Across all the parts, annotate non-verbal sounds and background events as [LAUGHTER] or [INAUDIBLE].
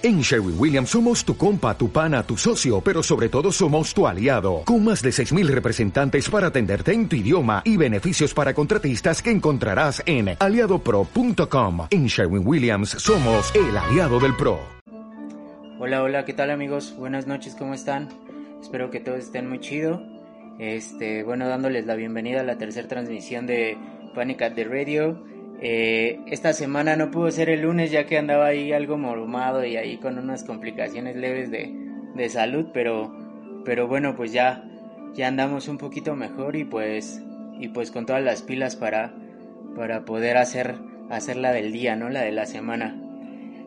En Sherwin Williams somos tu compa, tu pana, tu socio, pero sobre todo somos tu aliado, con más de 6.000 representantes para atenderte en tu idioma y beneficios para contratistas que encontrarás en aliadopro.com. En Sherwin Williams somos el aliado del PRO. Hola, hola, ¿qué tal amigos? Buenas noches, ¿cómo están? Espero que todos estén muy chido. Este, bueno, dándoles la bienvenida a la tercera transmisión de Panic at the Radio. Eh, esta semana no pudo ser el lunes ya que andaba ahí algo morumado y ahí con unas complicaciones leves de, de salud, pero, pero bueno, pues ya, ya andamos un poquito mejor y pues, y pues con todas las pilas para, para poder hacer, hacer la del día, ¿no? La de la semana.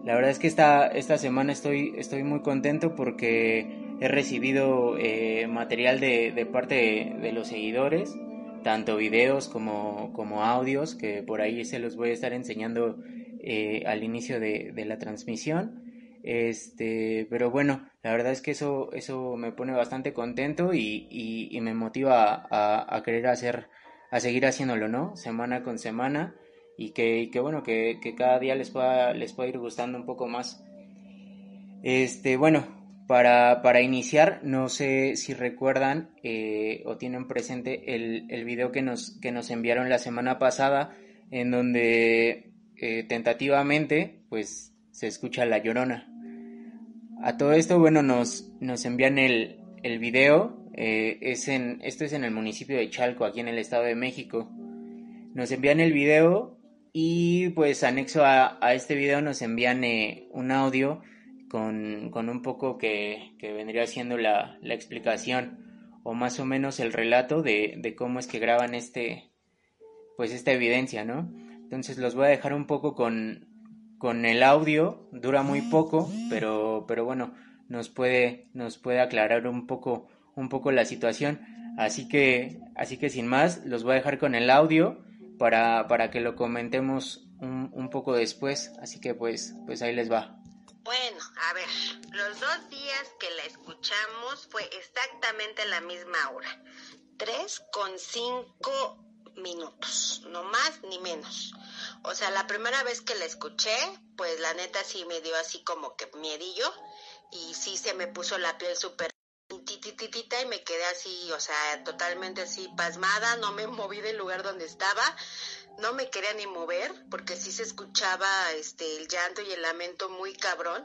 La verdad es que esta, esta semana estoy, estoy muy contento porque he recibido eh, material de, parte de los seguidores tanto videos como, como audios, que por ahí se los voy a estar enseñando eh, al inicio de, la transmisión. Este, pero bueno, la verdad es que eso, eso me pone bastante contento y, y, y me motiva a, a, querer hacer, a seguir haciéndolo, ¿no? Semana con semana y que, que bueno, que, que, cada día les pueda, les pueda ir gustando un poco más. Este, bueno, para, para, iniciar, no sé si recuerdan eh, o tienen presente el, el, video que nos, que nos enviaron la semana pasada, en donde eh, tentativamente pues se escucha la llorona. A todo esto, bueno, nos, nos envían el, el video, eh, es en, esto es en el municipio de Chalco, aquí en el Estado de México. Nos envían el video y pues anexo a, a este video nos envían un audio con, con un poco que, vendría siendo la, la, explicación o más o menos el relato de, de, cómo es que graban este pues esta evidencia, ¿no? Entonces los voy a dejar un poco con, con el audio, dura muy poco, pero, pero bueno, nos puede, nos puede aclarar un poco, un poco la situación. Así que, así que sin más, los voy a dejar con el audio para, para que lo comentemos un, un poco después. Así que pues, pues ahí les va. Bueno, a ver, los dos días que la escuchamos fue exactamente la misma hora. Tres con cinco minutos, no más ni menos. O sea, la primera vez que la escuché, pues la neta sí me dio así como que miedillo y sí se me puso la piel súper tititita y me quedé así, o sea, totalmente así pasmada, no me moví del lugar donde estaba no me quería ni mover porque sí se escuchaba este el llanto y el lamento muy cabrón,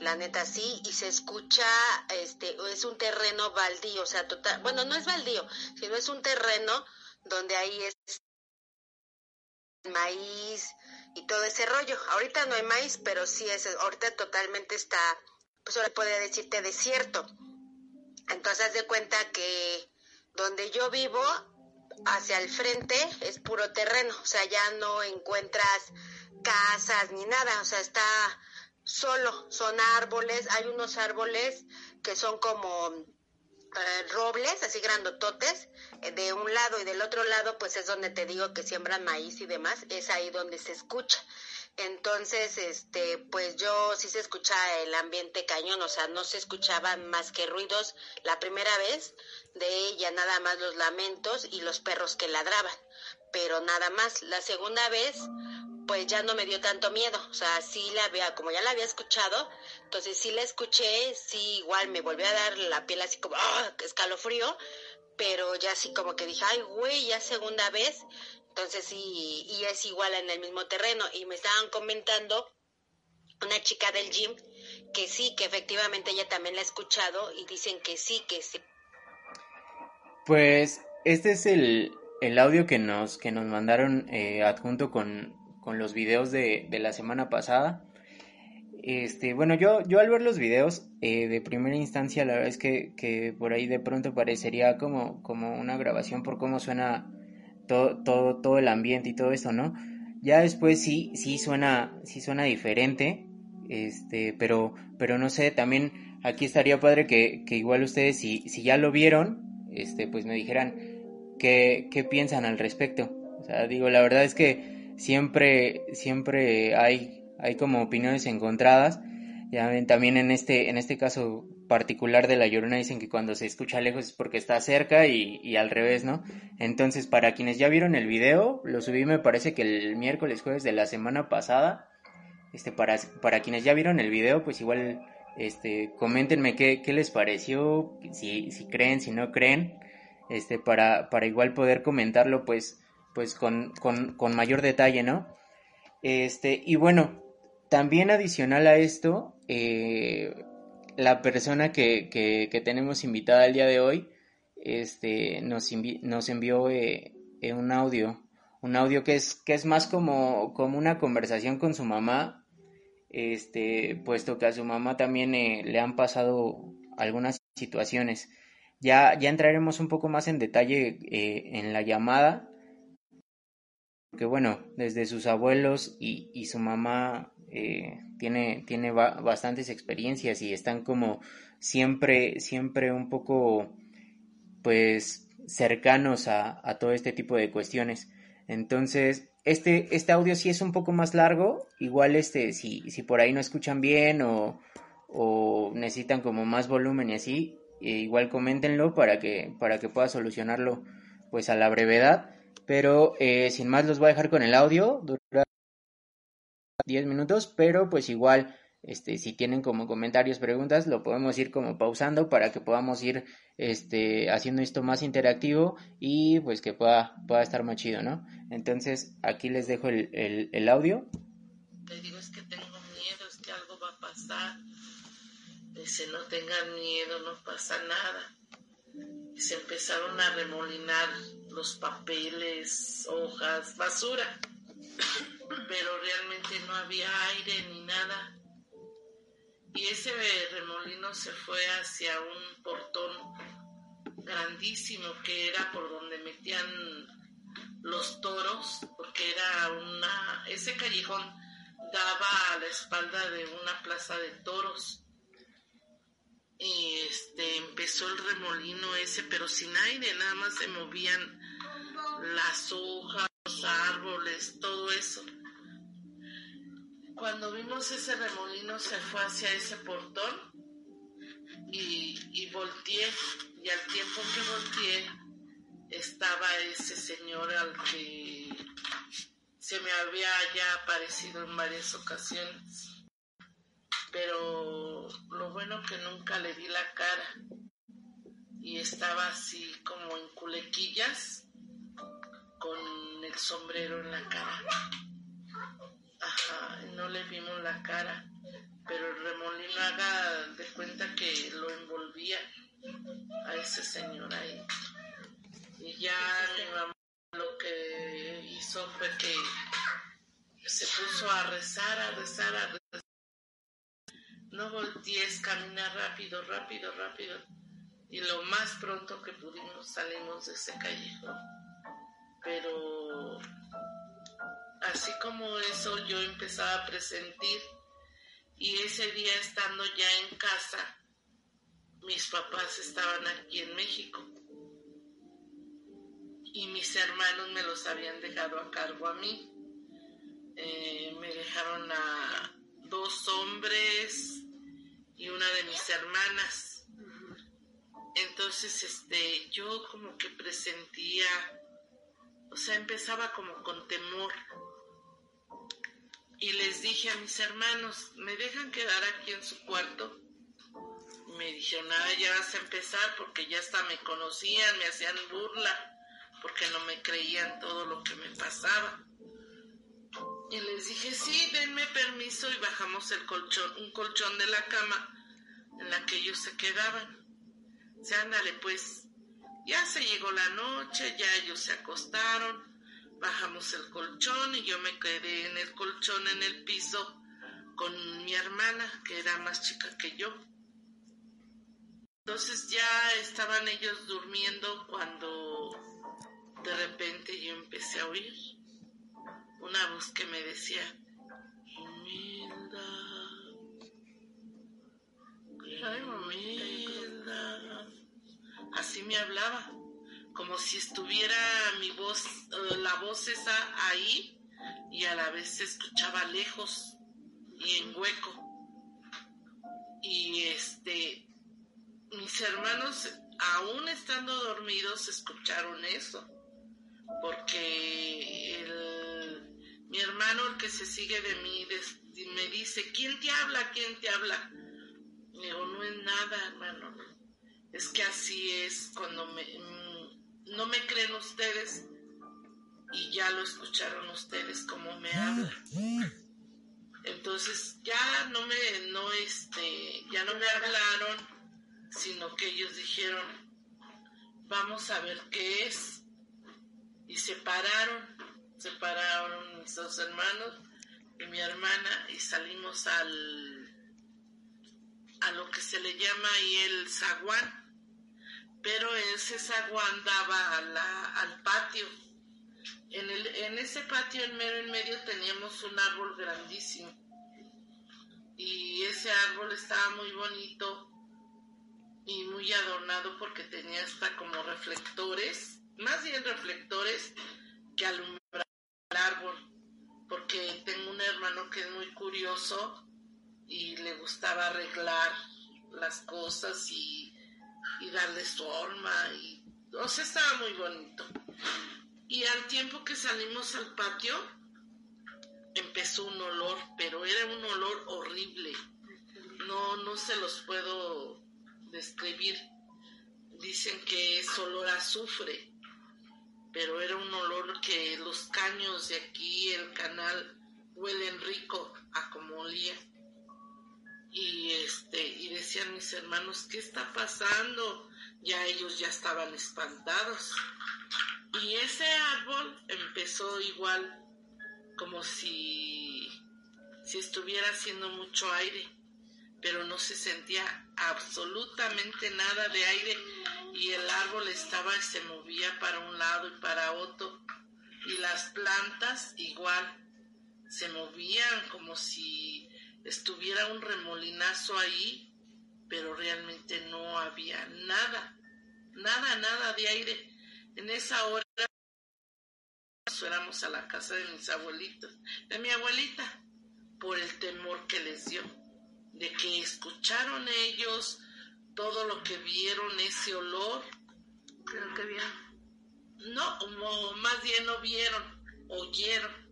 la neta sí, y se escucha este es un terreno baldío, o sea, total, bueno, no es baldío, sino es un terreno donde ahí es maíz y todo ese rollo. Ahorita no hay maíz, pero sí es ahorita totalmente está pues ahora podría decirte desierto. Entonces haz de cuenta que donde yo vivo hacia el frente es puro terreno, o sea, ya no encuentras casas ni nada, o sea, está solo, son árboles, hay unos árboles que son como eh, robles, así grandototes, eh, de un lado y del otro lado, pues es donde te digo que siembran maíz y demás, es ahí donde se escucha. Entonces, este, pues yo sí se escucha el ambiente cañón, o sea, no se escuchaban más que ruidos la primera vez de ella, nada más los lamentos y los perros que ladraban, pero nada más. La segunda vez, pues ya no me dio tanto miedo, o sea, sí la había, como ya la había escuchado, entonces sí la escuché, sí igual me volvió a dar la piel así como, ¡ah! escalofrío, pero ya así como que dije, ay, güey, ya segunda vez, entonces sí, y es igual en el mismo terreno. Y me estaban comentando una chica del gym que sí, que efectivamente ella también la ha escuchado y dicen que sí, que sí. Pues este es el, el audio que nos, que nos mandaron eh, adjunto con, con, los videos de, de, la semana pasada. Este, bueno, yo, yo al ver los videos eh, de primera instancia, la verdad es que, que por ahí de pronto parecería como, como una grabación por cómo suena todo, todo, todo el ambiente y todo eso, ¿no? Ya después sí, sí suena, sí suena diferente, este, pero, pero no sé, también aquí estaría padre que, que igual ustedes, si, si ya lo vieron, este, pues me dijeran qué, qué piensan al respecto. O sea, digo, la verdad es que siempre, siempre hay, hay como opiniones encontradas. Ya ven, también en este, en este caso particular de La Llorona dicen que cuando se escucha lejos es porque está cerca y, y, al revés, ¿no? Entonces, para quienes ya vieron el video, lo subí me parece que el miércoles jueves de la semana pasada. este, para, para quienes ya vieron el video, pues igual, este, coméntenme qué, qué les pareció, si, si creen, si no creen, este, para, para igual poder comentarlo, pues, pues con, con, con mayor detalle, ¿no? Este, y bueno, también adicional a esto, eh, la persona que, que, tenemos invitada el día de hoy, este, nos, nos envió eh, eh, un audio, un audio que es, que es más como, como una conversación con su mamá, este, puesto que a su mamá también le han pasado algunas situaciones. Ya, ya entraremos un poco más en detalle en la llamada, que bueno, desde sus abuelos y, y su mamá eh, tiene, tiene bastantes experiencias y están como siempre, siempre un poco, pues, cercanos a, a todo este tipo de cuestiones. Entonces, este, este audio sí es un poco más largo, igual este, si, si por ahí no escuchan bien o, o necesitan como más volumen y así, eh, igual coméntenlo para que, para que pueda solucionarlo pues a la brevedad. Pero eh, sin más los voy a dejar con el audio, dura 10 minutos, pero pues igual, este, si tienen como comentarios, preguntas, lo podemos ir como pausando para que podamos ir este, haciendo esto más interactivo y pues que pueda, pueda estar más chido, ¿no? Entonces aquí les dejo el, audio. Le digo es que tengo miedo, es que algo va a pasar. Dice, no tengan miedo, no pasa nada se empezaron a remolinar los papeles, hojas, basura, pero realmente no había aire ni nada. Y ese remolino se fue hacia un portón grandísimo que era por donde metían los toros, porque era una, ese callejón daba a la espalda de una plaza de toros y este empezó el remolino ese, pero sin aire, nada más se movían las hojas, los árboles, todo eso. Cuando vimos ese remolino se fue hacia ese portón y, y volteé y al tiempo que volteé estaba ese señor al que se me había ya aparecido en varias ocasiones pero lo bueno que nunca le di la cara y estaba así como en culequillas con el sombrero en la cara. No le vimos la cara, pero el remolino haga de cuenta que lo envolvía a ese señor ahí. Y ya mi mamá lo que hizo fue que se puso a rezar, a rezar, a rezar no voltees, camina rápido, rápido, rápido. Y lo más pronto que pudimos salimos de ese callejón. Pero así como eso yo empezaba a presentir y ese día estando ya en casa, mis papás estaban aquí en México y mis hermanos me los habían dejado a cargo a mí. Eh, me dejaron a dos hombres y una de mis hermanas. Entonces, este, yo como que presentía, o sea, empezaba como con temor. Y les dije a mis hermanos, ¿me dejan quedar aquí en su cuarto? Me dijeron, nada, ya vas a empezar porque ya hasta me conocían, me hacían burla, porque no me creían todo lo que me pasaba. Y les dije, sí, denme permiso y bajamos el colchón, un colchón de la cama en la que ellos se quedaban. Se ándale pues, ya se llegó la noche, ya ellos se acostaron, bajamos el colchón y yo me quedé en el colchón en el piso con mi hermana, que era más chica que yo. Entonces ya estaban ellos durmiendo cuando de repente yo empecé a oír una voz que me decía, Humilda, humilda. Así me hablaba, como si estuviera mi voz, eh, la voz esa ahí y a la vez se escuchaba lejos y en hueco. Y este, mis hermanos, aún estando dormidos, escucharon eso, porque el mi hermano, el que se sigue de mí, me dice, ¿quién te habla? ¿quién te habla? digo, no es nada, hermano. Es que así es cuando me, no me creen ustedes y ya lo escucharon ustedes como me habla. Entonces ya no me, no este, ya no me hablaron, sino que ellos dijeron, vamos a ver qué es. Y se pararon, se pararon mis dos hermanos y mi hermana y salimos al, a lo que se le llama ahí el zaguán, pero ese zaguán daba al patio. En, el, en ese patio en mero en medio teníamos un árbol grandísimo. Y ese árbol estaba muy bonito y muy adornado porque tenía hasta como reflectores, más bien reflectores que alumbraban el árbol, porque tengo un hermano que es muy curioso y le gustaba arreglar las cosas y, y darle forma y o sea estaba muy bonito y al tiempo que salimos al patio, empezó un olor, pero era un olor horrible. No, no se los puedo describir. Dicen que es olor a azufre, pero era un olor que los caños de aquí, el canal, huelen rico a como olía. Y este, y decían mis hermanos, ¿qué está pasando? Ya ellos ya estaban espantados. Y ese árbol empezó igual como si, si estuviera haciendo mucho aire, pero no se sentía absolutamente nada de aire y el árbol estaba se movía para un lado y para otro y las plantas igual se movían como si estuviera un remolinazo ahí, pero realmente no había nada, nada, nada de aire en esa hora fuéramos a la casa de mis abuelitos, de mi abuelita, por el temor que les dio, de que escucharon ellos todo lo que vieron, ese olor. Lo que vieron. No, más bien no vieron, oyeron.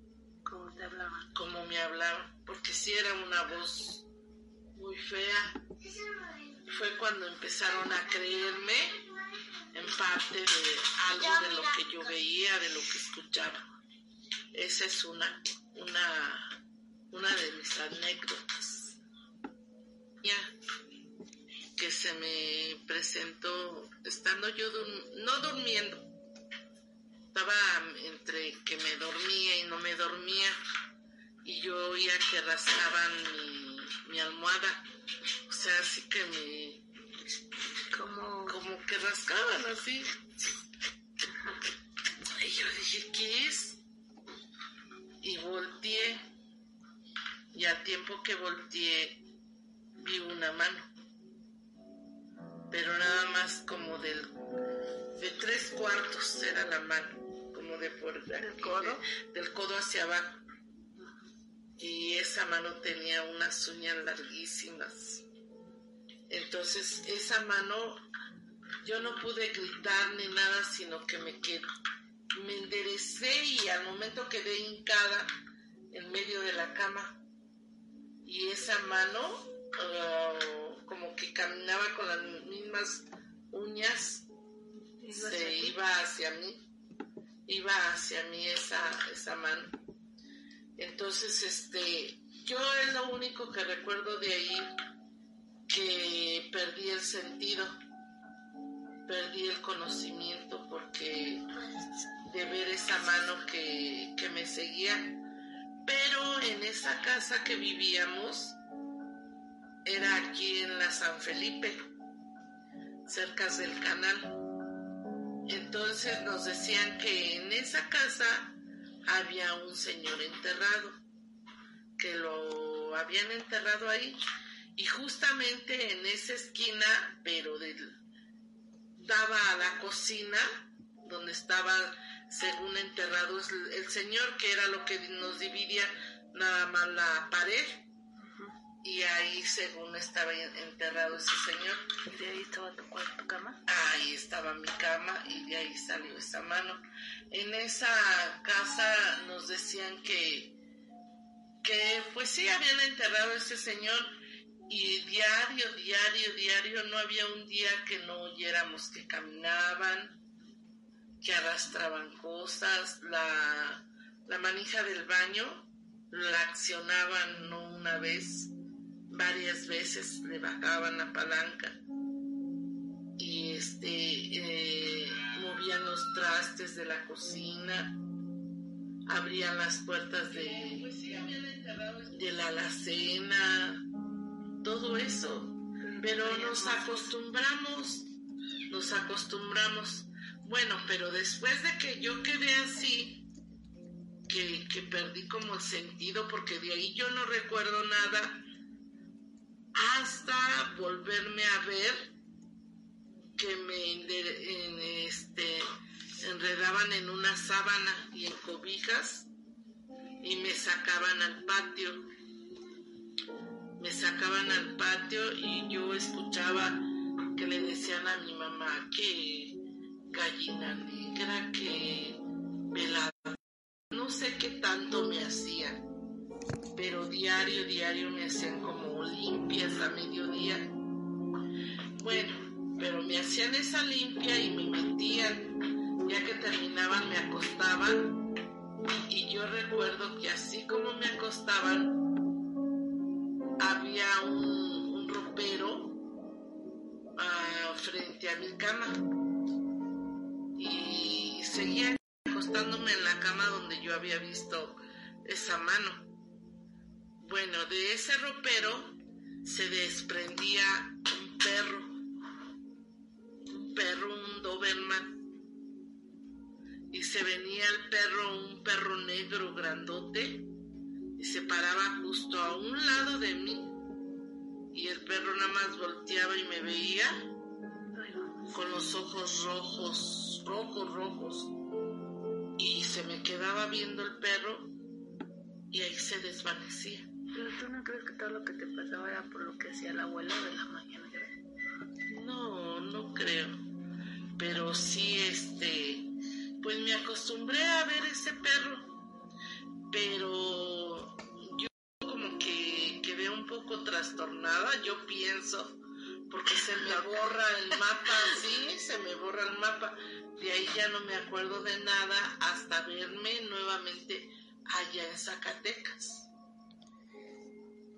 Hablaban. Como me hablaban, porque sí era una voz muy fea. Fue cuando empezaron a creerme en parte de algo de lo que yo veía, de lo que escuchaba. Esa es una, una, una de mis anécdotas. Ya que se me presentó estando yo no durmiendo, estaba entre que me dormía y no me dormía y yo oía que rascaban mi, mi almohada, o sea, así que me como, como que rascaban así. Y yo dije, ¿qué es? Y volteé. Y al tiempo que volteé, vi una mano. Pero nada más como del de tres cuartos era la mano, como de por ¿Del codo? del codo hacia abajo. Y esa mano tenía unas uñas larguísimas entonces esa mano, yo no pude gritar ni nada, sino que me quedé, me enderecé y al momento quedé hincada en medio de la cama. Y esa mano, uh, como que caminaba con las mismas uñas, se iba hacia mí, iba hacia mí esa, esa mano. Entonces, este, yo es lo único que recuerdo de ahí que perdí el sentido, perdí el conocimiento porque de ver esa mano que, que me seguía. Pero en esa casa que vivíamos era aquí en la San Felipe, cerca del canal. Entonces nos decían que en esa casa había un señor enterrado, que lo habían enterrado ahí y justamente en esa esquina, pero daba a la cocina, donde estaba, según enterrado el señor, que era lo que nos dividía nada más la pared. Y ahí, según estaba enterrado ese señor. ¿Y de ahí estaba tu, tu cama? Ahí estaba mi cama y de ahí salió esa mano. En esa casa nos decían que que pues sí habían enterrado a ese señor y diario, diario, diario, no había un día que no oyéramos que caminaban, que arrastraban cosas, la, la manija del baño la accionaban no una vez, varias veces le bajaban la palanca y este eh, movían los trastes de la cocina, abrían las puertas de, de la alacena, todo eso. Pero nos acostumbramos, nos acostumbramos. Bueno, pero después de que yo quedé así, que, que, perdí como el sentido, porque de ahí yo no recuerdo nada, hasta volverme a ver que me este, enredaban en una sábana y en cobijas y me sacaban al patio. Me sacaban al patio y yo escuchaba que le decían a mi mamá que gallina negra, que velada. No sé qué tanto me diario, diario me hacían como limpias a mediodía. Bueno, pero me hacían esa limpia y me metían, ya que terminaban me acostaban y yo recuerdo que así como me acostaban, había un, ropero ah, frente a mi cama y seguía acostándome en la cama donde yo había visto esa mano. Bueno, de ese ropero se desprendía un perro, un perro, un Doberman, y se venía el perro, un perro negro grandote, y se paraba justo a un lado de mí, y el perro nada más volteaba y me veía con los ojos rojos, rojos, rojos, y se me quedaba viendo el perro y ahí se desvanecía. Pero tú no crees que todo lo que te pasaba era por lo que hacía el abuelo de la mañana. No, no creo. Pero sí, este, pues me acostumbré a ver ese perro. Pero yo como que quedé un poco trastornada, yo pienso, porque se me borra el mapa, sí, se me borra el mapa. De ahí ya no me acuerdo de nada hasta verme nuevamente allá en Zacatecas.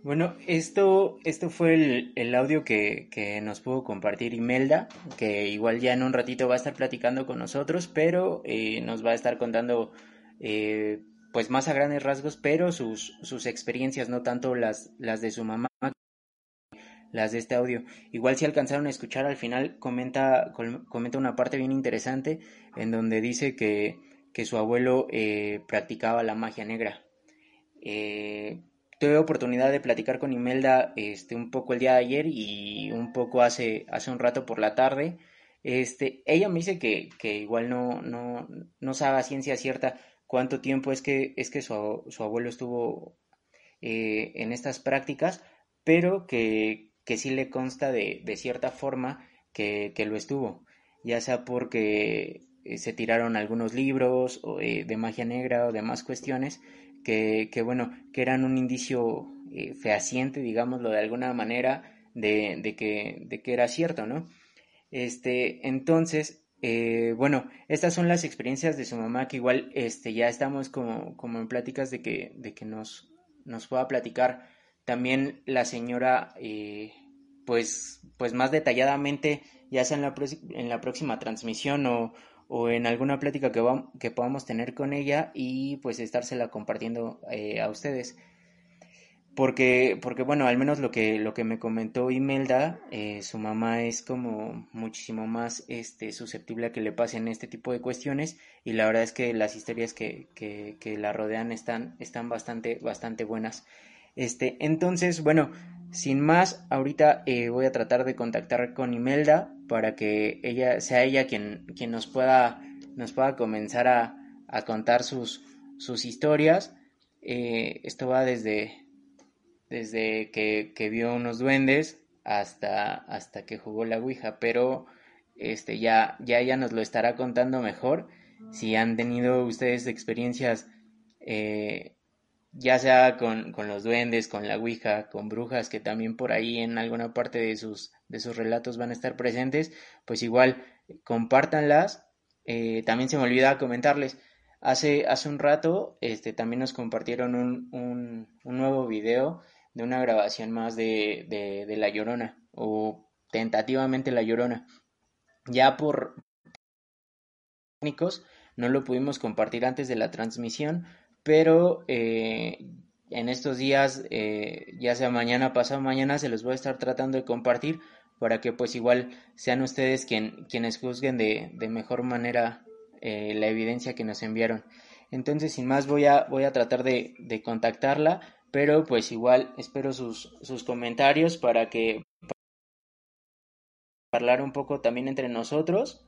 Bueno, esto, esto fue el, el audio que, que, nos pudo compartir Imelda, que igual ya en un ratito va a estar platicando con nosotros, pero eh, nos va a estar contando eh, pues más a grandes rasgos, pero sus, sus experiencias, no tanto las, las de su mamá, las de este audio. Igual si alcanzaron a escuchar al final, comenta, comenta una parte bien interesante en donde dice que, que su abuelo eh, practicaba la magia negra. Eh, tuve oportunidad de platicar con Imelda este, un poco el día de ayer y un poco hace, hace un rato por la tarde. Este, ella me dice que, que igual no, no, no sabe a ciencia cierta cuánto tiempo es que, es que su, su abuelo estuvo eh, en estas prácticas, pero que, que sí le consta de, de cierta forma que, que, lo estuvo, ya sea porque se tiraron algunos libros eh, de magia negra o demás cuestiones, que, bueno, que eran un indicio eh, fehaciente, digámoslo de alguna manera, de, de, que, de que era cierto, ¿no? Este, entonces, eh, bueno, estas son las experiencias de su mamá que igual este, ya estamos como, como en pláticas de que, de que nos, nos pueda platicar también la señora, eh, pues, pues más detalladamente, ya sea en la, en la próxima transmisión o, o en alguna plática que, va, que podamos tener con ella y pues estársela compartiendo eh, a ustedes. Porque, porque bueno, al menos lo que, lo que me comentó Imelda, eh, su mamá es como muchísimo más este, susceptible a que le pasen este tipo de cuestiones y la verdad es que las historias que, que, que la rodean están, están bastante, bastante buenas. Este, entonces, bueno, sin más, ahorita eh, voy a tratar de contactar con Imelda para que ella sea ella quien, quien nos pueda nos pueda comenzar a, a contar sus, sus historias. Eh, esto va desde, desde que, que, vio unos duendes hasta, hasta que jugó la Ouija, pero este, ya, ya ella nos lo estará contando mejor. Si han tenido ustedes experiencias eh, ya sea con, con, los duendes, con la Ouija, con brujas, que también por ahí en alguna parte de sus, de sus relatos van a estar presentes, pues igual compártanlas. Eh, también se me olvidaba comentarles, hace, hace un rato este, también nos compartieron un, un, un nuevo video de una grabación más de, de, de La Llorona, o tentativamente La Llorona. Ya por técnicos no lo pudimos compartir antes de la transmisión, pero eh, en estos días, eh, ya sea mañana, pasado mañana, se los voy a estar tratando de compartir para que pues igual sean ustedes quien, quienes juzguen de, de mejor manera eh, la evidencia que nos enviaron. Entonces, sin más, voy a, voy a tratar de, de contactarla, pero pues igual espero sus, sus comentarios para que para hablar un poco también entre nosotros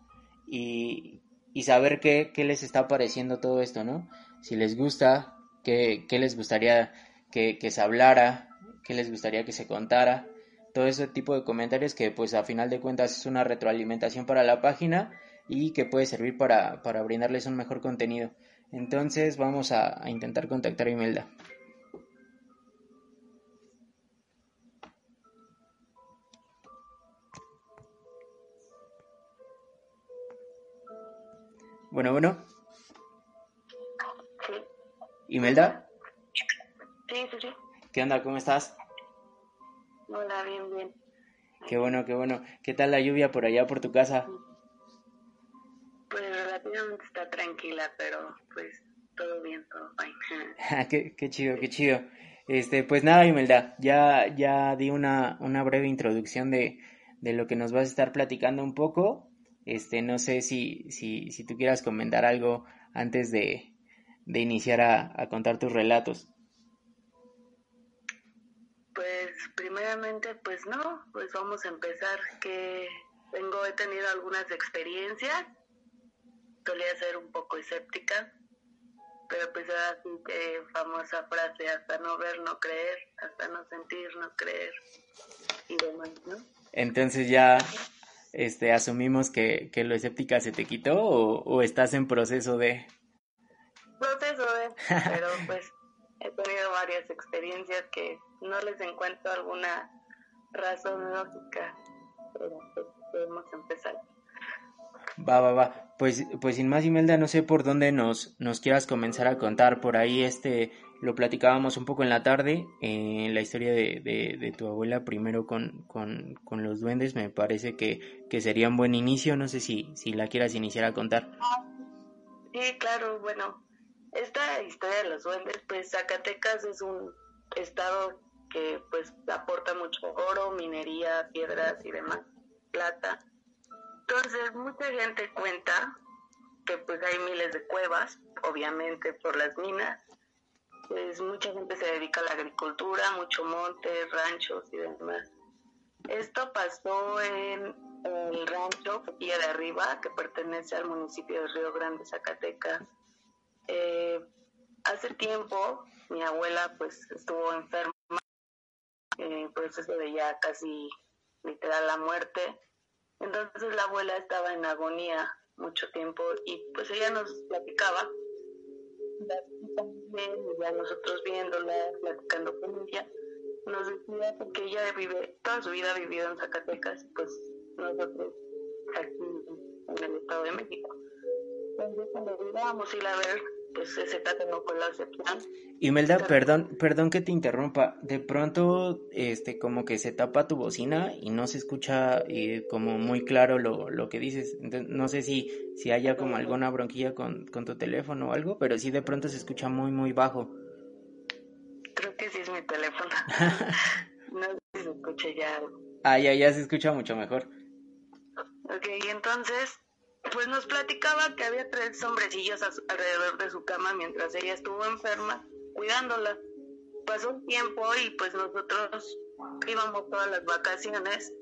y, y saber qué, qué les está pareciendo todo esto, ¿no? si les gusta, qué, qué les gustaría que, que, se hablara, qué les gustaría que se contara, todo ese tipo de comentarios que pues a final de cuentas es una retroalimentación para la página y que puede servir para, para brindarles un mejor contenido. Entonces vamos a, a intentar contactar a Imelda. Bueno, bueno. ¿Imelda? Sí, sí, sí. ¿Qué onda? ¿Cómo estás? Hola, bien, bien. Qué bueno, qué bueno. ¿Qué tal la lluvia por allá, por tu casa? Pues relativamente está tranquila, pero pues todo bien, todo fine. [LAUGHS] Ah, qué, qué chido, qué chido. Este, pues nada, Imelda, ya, ya di una, una breve introducción de, de lo que nos vas a estar platicando un poco. Este, no sé si, si, si tú quieras comentar algo antes de, de iniciar a, a contar tus relatos? Primeramente, pues no, pues vamos a empezar que tengo, he tenido algunas experiencias, solía ser un poco escéptica, pero pues sí que famosa frase, hasta no ver, no creer, hasta no sentir, no creer y demás, ¿no? Entonces ya este, asumimos que, que lo escéptica se te quitó o, o estás en proceso de proceso, ¿eh? pero pues he tenido varias experiencias que no les encuentro alguna razón lógica, pero pues podemos empezar. Va, va, va. Pues, pues sin más, Imelda, no sé por dónde nos, nos quieras comenzar a contar. Por ahí este lo platicábamos un poco en la tarde, en eh, la historia de, de, de, tu abuela, primero con, con, con los duendes, me parece que, que sería un buen inicio. No sé si, si la quieras iniciar a contar. Sí, claro, bueno, esta historia de los duendes, pues Zacatecas es un estado que pues aporta mucho oro, minería, piedras y demás, plata. Entonces mucha gente cuenta que pues hay miles de cuevas, obviamente por las minas. Pues mucha gente se dedica a la agricultura, mucho monte, ranchos y demás. Esto pasó en el rancho Villa de Arriba, que pertenece al municipio de Río Grande, Zacatecas, eh, hace tiempo mi abuela pues estuvo enferma, en proceso de ya casi literal la muerte. Entonces la abuela estaba en agonía mucho tiempo y pues ella nos platicaba, ya nosotros viéndola, platicando con ella, nos decía que ella vive, toda su vida ha vivido en Zacatecas, pues nosotros aquí en el Estado de México. Entonces cuando íbamos a ir a ver pues ese no fue. Imelda, perdón, perdón que te interrumpa. De pronto, este, como que se tapa tu bocina y no se escucha eh, como muy claro lo, lo que dices. Entonces, no sé si, si haya como alguna bronquilla con, con tu teléfono o algo, pero sí de pronto se escucha muy, muy bajo. Creo que sí es mi teléfono. [LAUGHS] no sé si se escucha ya. Ah, ya, ya se escucha mucho mejor. Ok, entonces, pues nos platicaba que había tres hombrecillos alrededor de su cama mientras ella estuvo enferma, cuidándola. Pasó un tiempo y pues nosotros íbamos todas las vacaciones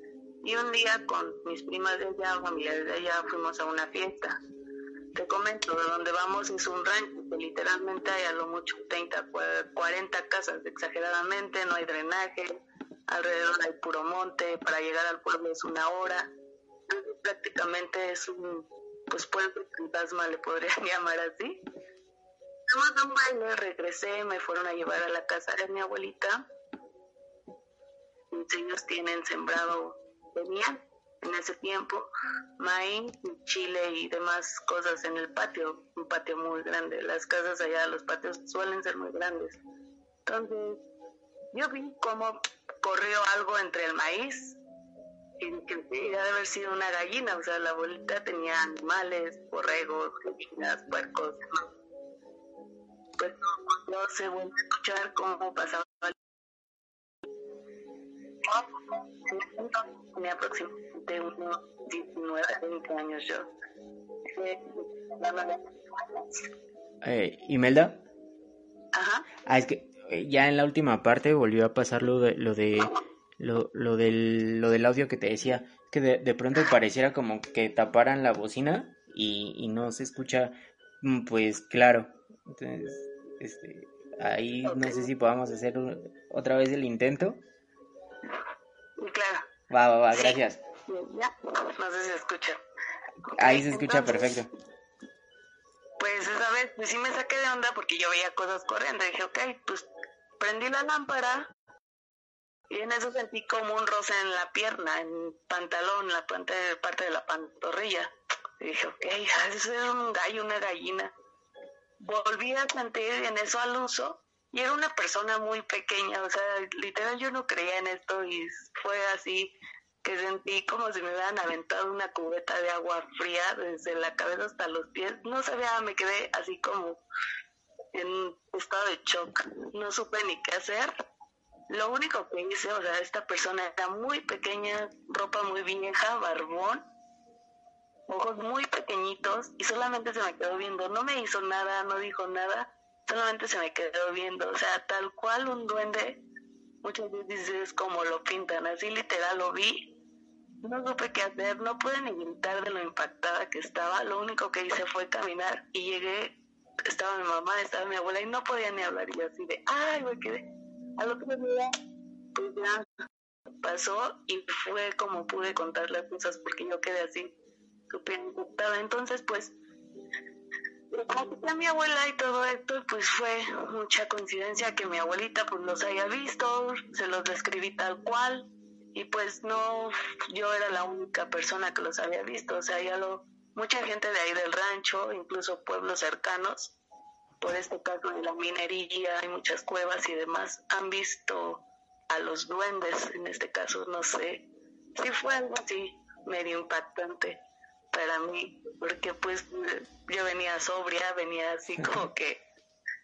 y un día con mis primas de allá, familiares de allá, fuimos a una fiesta. Te comento, de donde vamos es un rancho que literalmente hay a lo mucho 30, 40 casas exageradamente, no hay drenaje, alrededor hay puro monte, para llegar al pueblo es una hora prácticamente es un pues pueblo fantasma le podrían [LAUGHS] llamar así Fuimos un baile, regresé, me fueron a llevar a la casa de mi abuelita. Ellos tienen sembrado, tenían en ese tiempo maíz, chile y demás cosas en el patio, un patio muy grande. Las casas allá, los patios suelen ser muy grandes. Entonces, yo vi cómo corrió algo entre el maíz que debe haber sido una gallina, o sea, la abuelita tenía animales, borregos, gallinas, puercos, Pues no, se vuelve a escuchar cómo pasaba. Tenía aproximadamente unos 19, 20 años yo. Eh, ¿Imelda? Ajá. Ah, es que eh, ya en la última parte volvió a pasar lo de, lo de lo, lo, del, lo del audio que te decía, que de, de pronto pareciera como que taparan la bocina y, y no se escucha, mm, pues claro. Entonces, este, ahí no sé si podamos hacer otra vez el intento. Claro. Va, va, va, gracias. Ya, no sé si se escucha. Ahí se escucha perfecto. Pues esa vez, pues sí me saqué de onda porque yo veía cosas corriendo. Dije, ok, pues prendí la lámpara y en eso sentí como un roce en la pierna, en el pantalón, la parte, parte de la pantorrilla. Y dije, ok, eso es un gallo, una gallina. Volví a sentir en eso al uso y era una persona muy pequeña, o sea, literal yo no creía en esto y fue así que sentí como si me hubieran aventado una cubeta de agua fría desde la cabeza hasta los pies. No sabía, me quedé así como en estado de shock. No supe ni qué hacer lo único que hice, o sea, esta persona era muy pequeña, ropa muy vieja, barbón, ojos muy pequeñitos y solamente se me quedó viendo. No me hizo nada, no dijo nada, solamente se me quedó viendo. O sea, tal cual un duende, muchas veces es como lo pintan, así literal lo vi. No supe qué hacer, no pude ni gritar de lo impactada que estaba. Lo único que hice fue caminar y llegué, estaba mi mamá, estaba mi abuela y no podía ni hablar. Y yo así de, ay, me quedé al pues ya pasó y fue como pude contar las cosas porque yo quedé así súper impactada. Entonces, pues, a mi abuela y todo esto, pues fue mucha coincidencia que mi abuelita pues los haya visto, se los describí tal cual y pues no, yo era la única persona que los había visto, o sea, ya lo, mucha gente de ahí del rancho, incluso pueblos cercanos, por este caso de la minería, hay muchas cuevas y demás, han visto a los duendes, en este caso, no sé, sí fue algo así medio impactante para mí, porque pues yo venía sobria, venía así como que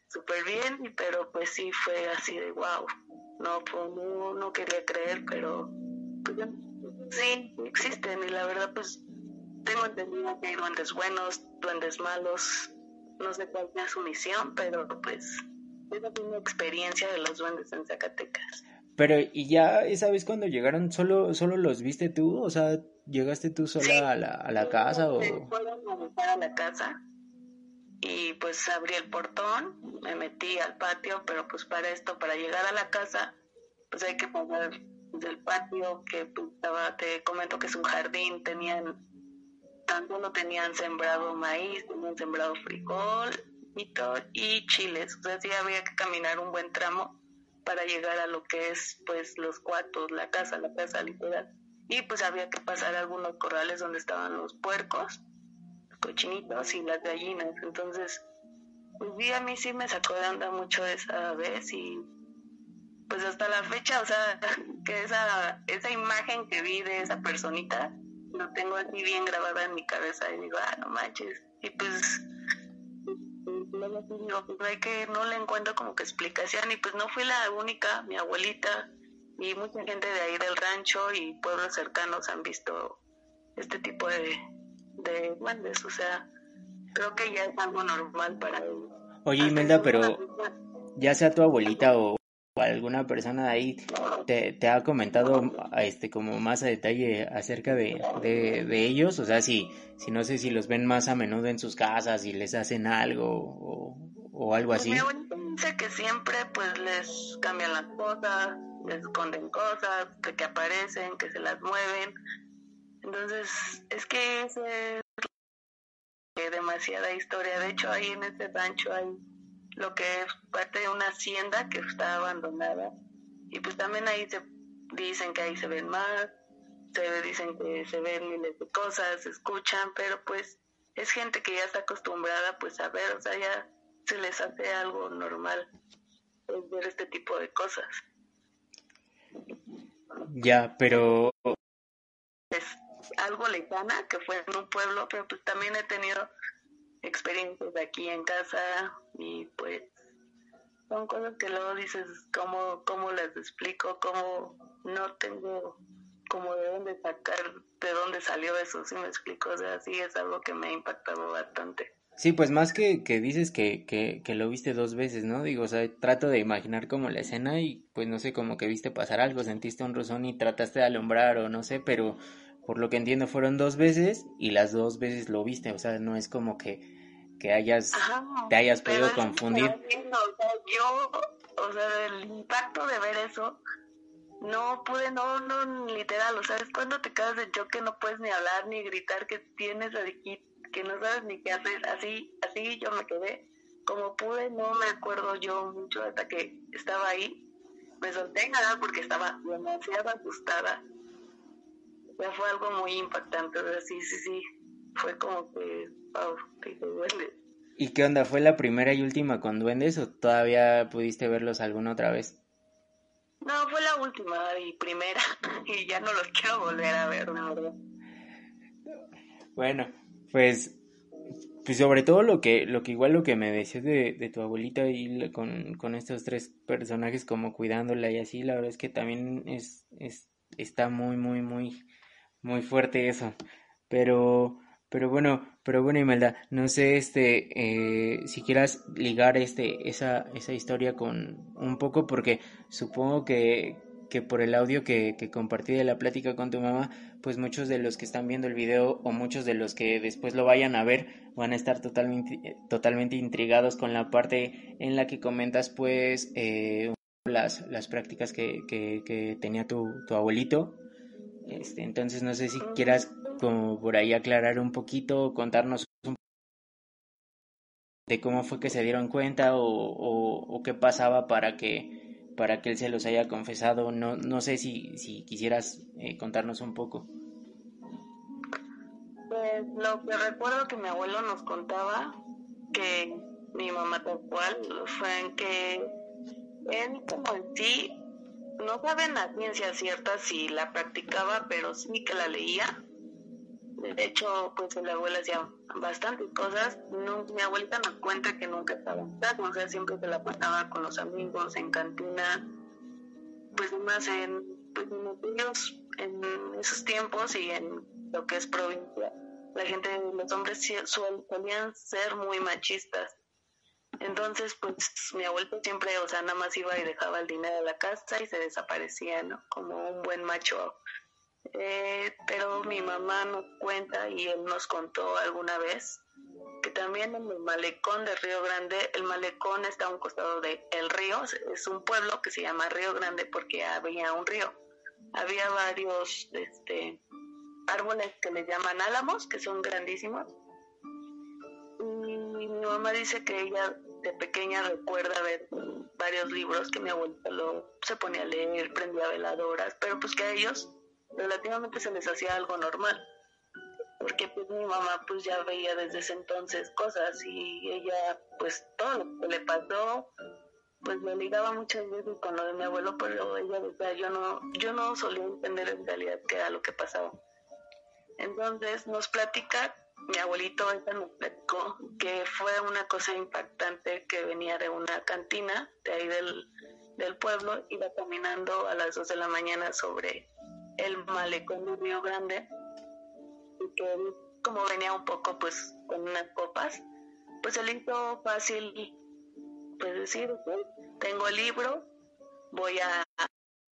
súper bien, pero pues sí fue así de wow, no, pues, no, no quería creer, pero pues, sí, existen y la verdad pues tengo entendido que hay duendes buenos, duendes malos, no sé cuál sea su misión, pero pues es una experiencia de los duendes en Zacatecas. Pero, ¿y ya esa vez cuando llegaron, solo, solo los viste tú? O sea, ¿llegaste tú sola a, la, a la casa o...? Fueron a a la casa y pues abrí el portón, me metí al patio, pero pues para esto, para llegar a la casa, pues hay que pasar del patio que pues, estaba, te comento que es un jardín, tenían tanto no tenían sembrado maíz, tenían sembrado frijol y, chiles. O sea, sí había que caminar un buen tramo para llegar a lo que es pues los cuartos, la casa, la casa literal. Y pues había que pasar algunos corrales donde estaban los puercos, los cochinitos y las gallinas. Entonces, pues a mí sí me sacó de onda mucho esa vez y pues hasta la fecha, o sea, [LAUGHS] que esa, esa imagen que vi de esa personita, lo tengo así bien grabada en mi cabeza y digo, ah, no manches. Y pues, digo, pues hay que, no le encuentro como que explicación. Y pues no fui la única, mi abuelita y mucha gente de ahí del rancho y pueblos cercanos han visto este tipo de, de duendes. O sea, creo que ya es algo normal para ellos. Oye, Imelda, pero ya sea tu abuelita o alguna persona ahí te, te, ha comentado este como más a detalle acerca de, de, ellos, o sea, si, si no sé si los ven más a menudo en sus casas y les hacen algo o, o algo así. Mi abuelita dice que siempre pues les cambian las cosas, les esconden cosas, que, que aparecen, que se las mueven. Entonces, es que es demasiada historia. De hecho, ahí en este rancho hay lo que es parte de una hacienda que está abandonada. Y pues también ahí se dicen que ahí se ven más, se dicen que se ven miles de cosas, se escuchan, pero pues es gente que ya está acostumbrada pues a ver, o sea, ya se les hace algo normal pues, ver este tipo de cosas. Ya, pero... Es algo lejana, que fue en un pueblo, pero pues también he tenido experiencias aquí en casa y pues son cosas que luego dices, ¿cómo, cómo les explico? ¿Cómo no tengo como de dónde sacar, de dónde salió eso? Si me explico, o sea, sí es algo que me ha impactado bastante. Sí, pues más que, que dices que, que, que, lo viste dos veces, ¿no? Digo, o sea, trato de imaginar como la escena y pues no sé, como que viste pasar algo, sentiste un rozón y trataste de alumbrar o no sé, pero por lo que entiendo fueron dos veces y las dos veces lo viste, o sea, no es como que, que hayas, te hayas podido confundir. o sea, yo, o sea, el impacto de ver eso, no pude, no, no, literal, o sea, es cuando te quedas de choque, no puedes ni hablar ni gritar que tienes aquí que no sabes ni qué hacer, así, así yo me quedé. Como pude, no me acuerdo yo mucho hasta que estaba ahí. Me solté en porque estaba demasiado asustada. Ya fue algo muy impactante, sí, sí, sí. Fue como que, wow, te duele. ¿Y qué onda? ¿Fue la primera y última con duendes o todavía pudiste verlos alguna otra vez? No, fue la última y primera [LAUGHS] y ya no los quiero volver a ver, la verdad. Bueno, pues, pues sobre todo lo que, lo que igual lo que me decías de, de tu abuelita y con, con estos tres personajes como cuidándola y así, la verdad es que también es, es está muy, muy, muy, muy fuerte eso. Pero, pero bueno, pero bueno, Imelda, no sé, este, eh, si quieras ligar este, esa, esa historia con un poco, porque supongo que, que por el audio que, que, compartí de la plática con tu mamá, pues muchos de los que están viendo el video o muchos de los que después lo vayan a ver van a estar totalmente, totalmente intrigados con la parte en la que comentas pues eh, las, las prácticas que, que, que tenía tu, tu, abuelito. Este, entonces no sé si quieras como por ahí aclarar un poquito, contarnos un de cómo fue que se dieron cuenta o, o, o qué pasaba para que para que él se los haya confesado. No, no sé si, si quisieras eh, contarnos un poco. Pues lo que recuerdo que mi abuelo nos contaba, que mi mamá tal cual, fue en que él como en sí, no sabe en la ciencia cierta si la practicaba, pero sí que la leía de hecho, pues la abuela hacía bastantes cosas. No, mi abuelita nos cuenta que nunca estaba en casa, o siempre se la pasaba con los amigos, en cantina, pues más en, pues, en esos tiempos y en lo que es provincia. La gente, los hombres solían ser muy machistas. Entonces, pues mi abuelito siempre, o sea, nada más iba y dejaba el dinero en la casa y se desaparecía, ¿no? Como un buen macho eh, pero mi mamá nos cuenta y él nos contó alguna vez que también en el malecón de Río Grande, el malecón está a un costado de el río, es un pueblo que se llama Río Grande porque había un río. Había varios este, árboles que le llaman álamos, que son grandísimos. Mi mamá dice que ella de pequeña recuerda ver varios libros que mi abuelita lo, se ponía a leer, prendía veladoras, pero pues que a ellos relativamente se les hacía algo normal porque pues mi mamá pues ya veía desde ese entonces cosas y ella pues todo lo que le pasó pues me ligaba muchas veces con lo de mi abuelo pero ella decía yo no yo no solía entender en realidad qué era lo que pasaba entonces nos platica mi abuelito nos platicó que fue una cosa impactante que venía de una cantina de ahí del, del pueblo iba caminando a las dos de la mañana sobre el malecón de Río Grande y que como venía un poco pues con unas copas, pues le hizo fácil pues decir, tengo el libro, voy a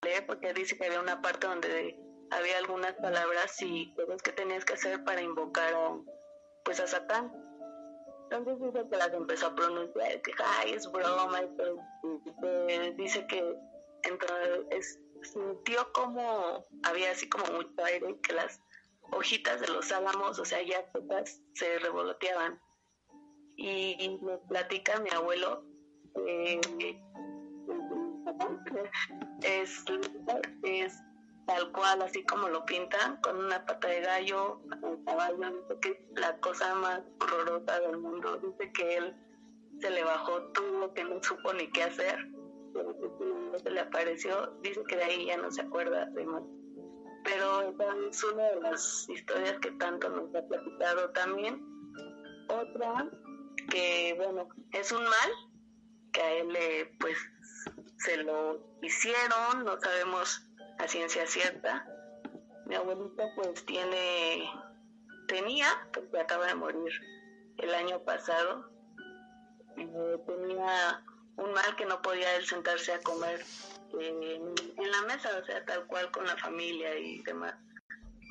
leer porque dice que había una parte donde había algunas palabras y cosas que tenías que hacer para invocar a, pues a Satán. Entonces dice que las empezó a pronunciar, que ay, es broma, y dice que entonces sintió como había así como mucho aire que las hojitas de los álamos, o sea, ya todas se revoloteaban. Y me platica mi abuelo eh, es, es tal cual, así como lo pintan, con una pata de gallo, un caballo, que es la cosa más horrorosa del mundo. Dice que él se le bajó todo, que no supo ni qué hacer, se le apareció, dice que de ahí ya no se acuerda de más. Pero es una de las historias que tanto nos ha platicado también. Otra que, bueno, es un mal, que a él pues, se lo hicieron, no sabemos a ciencia cierta. Mi abuelita pues tiene, tenía, porque acaba de morir el año pasado, eh, tenía un mal que no podía él sentarse a comer eh, en la mesa, o sea, tal cual con la familia y demás.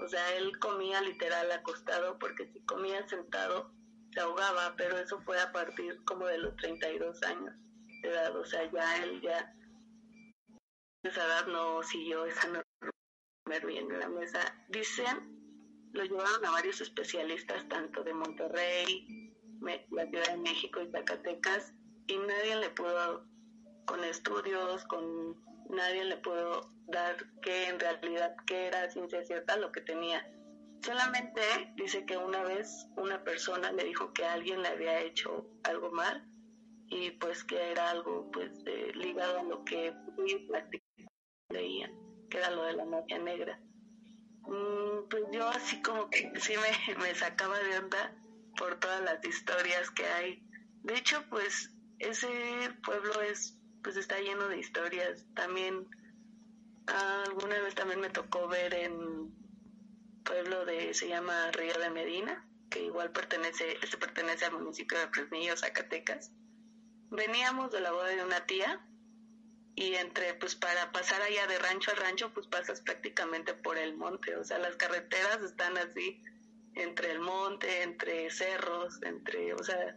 O sea, él comía literal acostado porque si comía sentado se ahogaba, pero eso fue a partir como de los 32 años de edad, o sea, ya él ya no siguió esa norma bien en la mesa. Dicen, lo llevaron a varios especialistas, tanto de Monterrey, la Ciudad de México y Zacatecas, y nadie le pudo, con estudios, con nadie le pudo dar que en realidad que era ciencia cierta lo que tenía. Solamente dice que una vez una persona le dijo que alguien le había hecho algo mal y pues que era algo pues ligado a lo que leían, que era lo de la magia negra. Mm, pues yo así como que sí me, [LAUGHS] me sacaba de onda por todas las historias que hay. De hecho, pues ese pueblo es pues está lleno de historias. También alguna vez también me tocó ver en pueblo de se llama Río de Medina, que igual pertenece este pertenece al municipio de Fresnillo, Zacatecas. Veníamos de la boda de una tía y entre pues para pasar allá de rancho a rancho pues pasas prácticamente por el monte, o sea, las carreteras están así entre el monte, entre cerros, entre, o sea,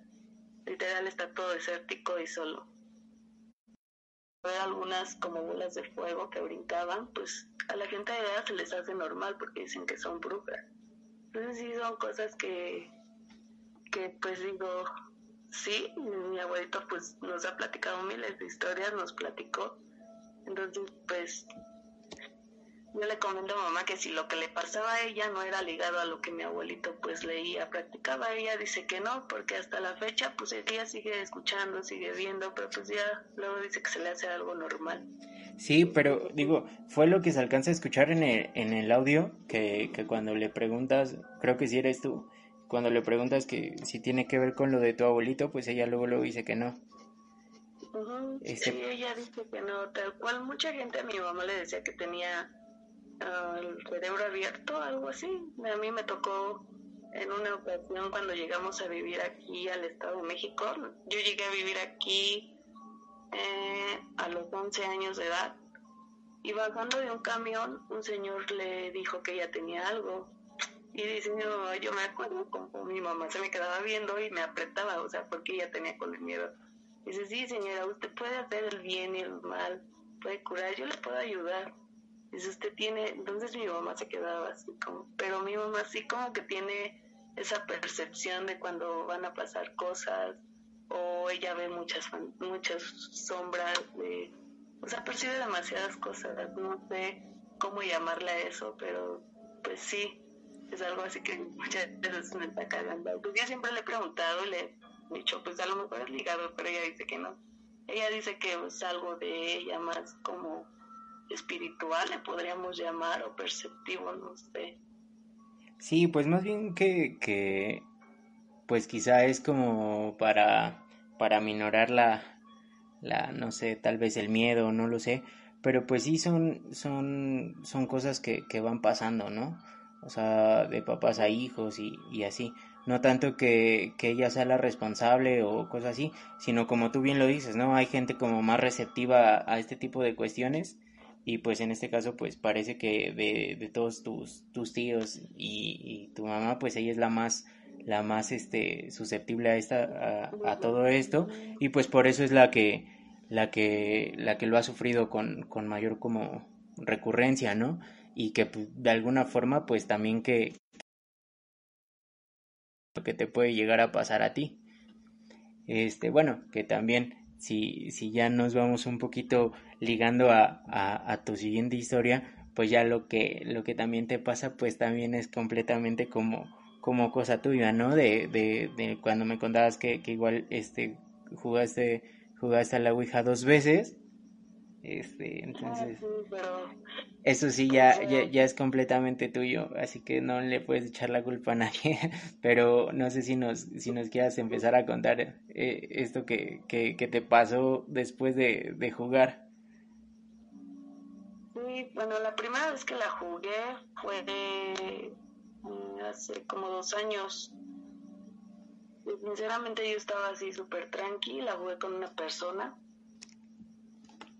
literal está todo desértico y solo. Ver algunas como bolas de fuego que brincaban, pues a la gente de allá se les hace normal porque dicen que son brujas. Entonces sí son cosas que, que pues digo, sí, mi abuelito pues nos ha platicado miles de historias, nos platicó. Entonces, pues yo le comento a mamá que si lo que le pasaba a ella no era ligado a lo que mi abuelito pues leía, practicaba, ella dice que no, porque hasta la fecha pues ella sigue escuchando, sigue viendo, pero pues ya luego dice que se le hace algo normal. Sí, pero digo, fue lo que se alcanza a escuchar en el, en el audio, que, que cuando le preguntas, creo que si eres tú, cuando le preguntas que si tiene que ver con lo de tu abuelito, pues ella luego luego dice que no. Este sí, ella dice que no, tal cual mucha gente a mi mamá le decía que tenía ah, el cerebro abierto, algo así. A mí me tocó en una ocasión cuando llegamos a vivir aquí al Estado de México. Yo llegué a vivir aquí eh, a los 11 años de edad y bajando de un camión un señor le dijo que ella tenía algo y dice yo me acuerdo como mi mamá se me quedaba viendo y me apretaba, o sea, porque ella tenía con el miedo. Dice, sí, señora, usted puede hacer el bien y el mal, puede curar, yo le puedo ayudar. Dice, usted tiene, entonces mi mamá se quedaba así como, pero mi mamá sí como que tiene esa percepción de cuando van a pasar cosas, o ella ve muchas, muchas sombras, de, o sea, percibe demasiadas cosas, no sé cómo llamarle a eso, pero pues sí, es algo así que muchas veces me está cagando. Pues yo siempre le he preguntado le he dicho, pues a lo mejor es ligado, pero ella dice que no. Ella dice que es algo de ella más como espiritual, le podríamos llamar, o perceptivo, no sé. Sí, pues más bien que, que pues quizá es como para, para minorar la, la, no sé, tal vez el miedo, no lo sé, pero pues sí son, son, son cosas que, que van pasando, ¿no? O sea, de papás a hijos y, y así. No tanto que, que, ella sea la responsable o cosas así, sino como tú bien lo dices, ¿no? Hay gente como más receptiva a este tipo de cuestiones y pues en este caso pues parece que de, de todos tus, tus tíos y, y, tu mamá pues ella es la más la más este susceptible a esta a, todo esto y pues por eso es la que la que la que lo ha sufrido con, con mayor como recurrencia no y que pues, de alguna forma pues también que que te puede llegar a pasar a ti. Este, bueno, que también si, si ya nos vamos un poquito ligando a, a, tu siguiente historia, pues ya lo que, lo que también te pasa, pues también es completamente como, como cosa tuya, ¿no? De, de, de cuando me contabas que, que igual este jugaste, jugaste a la Ouija dos veces este, entonces, eso sí ya, ya, es completamente tuyo, así que no le puedes echar la culpa a nadie, [LAUGHS] pero no sé si nos, si nos quieras empezar a contar eh, esto que, que, te pasó después de, de jugar. Sí, bueno, la primera vez que la jugué fue de mm, hace como dos años. Sinceramente yo estaba así súper tranquila, jugué con una persona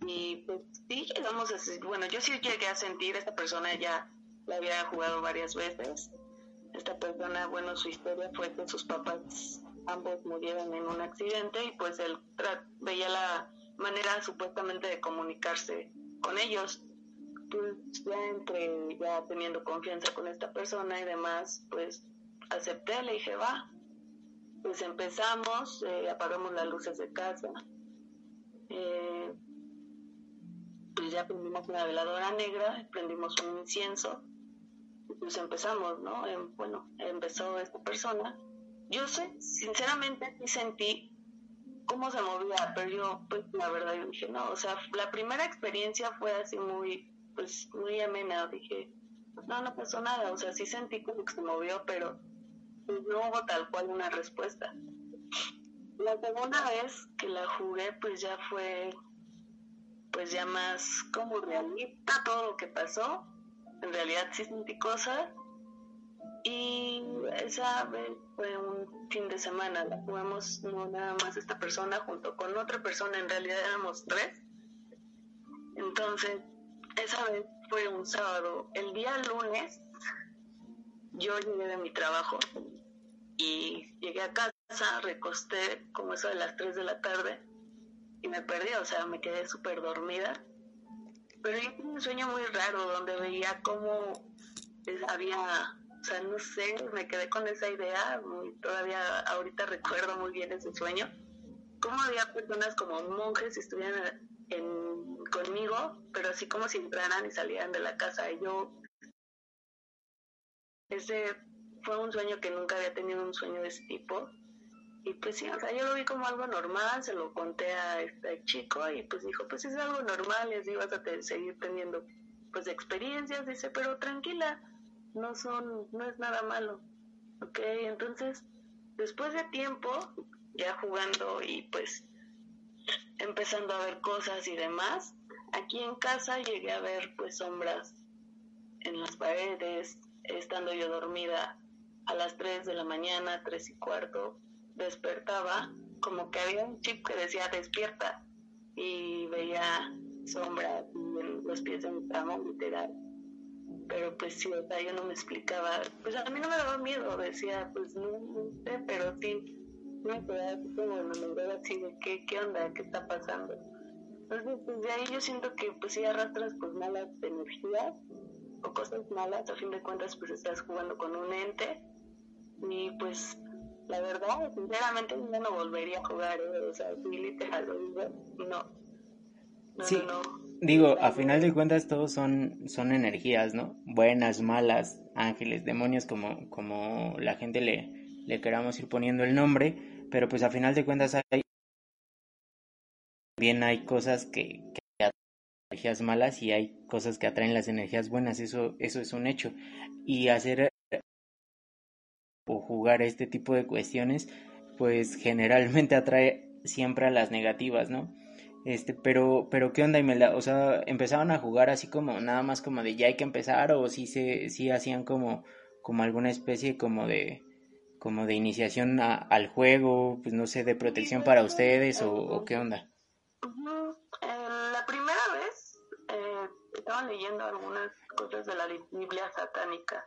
y pues sí, llegamos a, bueno, yo sí llegué a sentir, esta persona ya la había jugado varias veces. Esta persona, bueno, su historia fue que sus papás ambos murieron en un accidente y pues él veía la manera supuestamente de comunicarse con ellos. Pues ya entre, ya teniendo confianza con esta persona y demás, pues acepté, le dije, va. Pues empezamos, eh, apagamos las luces de casa. Eh, pues ya prendimos una veladora negra, prendimos un incienso, y pues empezamos, ¿no? Em, bueno, empezó esta persona. Yo sé, sinceramente sí sentí cómo se movía, pero yo, pues la verdad, yo dije, no, o sea, la primera experiencia fue así muy, pues muy amena, dije, no, no pasó nada, o sea, sí sentí como que se movió, pero pues, no hubo tal cual una respuesta. La segunda vez que la jugué, pues ya fue pues ya más como realista todo lo que pasó. En realidad sí sentí cosas. Y esa vez fue un fin de semana, la jugamos no nada más esta persona junto con otra persona, en realidad éramos tres. Entonces, esa vez fue un sábado. El día lunes yo llegué de mi trabajo y llegué a casa, recosté como eso de las 3 de la tarde y me perdí, o sea, me quedé súper dormida. Pero yo tuve un sueño muy raro donde veía cómo había, o sea, no sé, me quedé con esa idea, todavía ahorita recuerdo muy bien ese sueño, cómo había personas como monjes estuvieran en, conmigo, pero así como si entraran y salieran de la casa. Y yo, ese fue un sueño que nunca había tenido un sueño de ese tipo y pues sí, o sea, yo lo vi como algo normal, se lo conté a este chico y pues dijo, pues es algo normal, y así vas a seguir teniendo pues experiencias, dice, pero tranquila, no son, no es nada malo, ok, entonces después de tiempo, ya jugando y pues empezando a ver cosas y demás, aquí en casa llegué a ver pues sombras en las paredes, estando yo dormida a las 3 de la mañana, tres y cuarto, despertaba, como que había un chip que decía despierta y veía sombras en los pies de mi cama, literal. Pero pues sí, o sea, yo no me explicaba. Pues a mí no me daba miedo, decía, pues no, sé, pero sí, me quedaba como me así de qué, qué onda, qué está pasando. Entonces, pues ahí yo siento que pues si arrastras pues malas energías o cosas malas, a fin de cuentas pues estás jugando con un ente y pues la verdad, sinceramente, yo no volvería a jugar, ¿eh? o sea, literal, no. No, sí. Digo, a final de cuentas todos son, son energías, ¿no? Buenas, malas, ángeles, demonios, como, como la gente le, le queramos ir poniendo el nombre, pero pues a final de cuentas hay también hay cosas que, que atraen energías malas y hay cosas que atraen las energías buenas, eso, eso es un hecho. Y hacer o jugar este tipo de cuestiones, pues generalmente [LAUGHS] atrae siempre a las negativas, ¿no? Este, pero, pero qué onda, Imelda, o sea, empezaban a jugar así como, nada más como de ya hay que empezar, o si se, si hacían como, como alguna especie como de, como de iniciación al juego, pues no sé, de protección para ustedes, o, qué onda. la primera vez eh, estaban leyendo algunas cosas de la Biblia satánica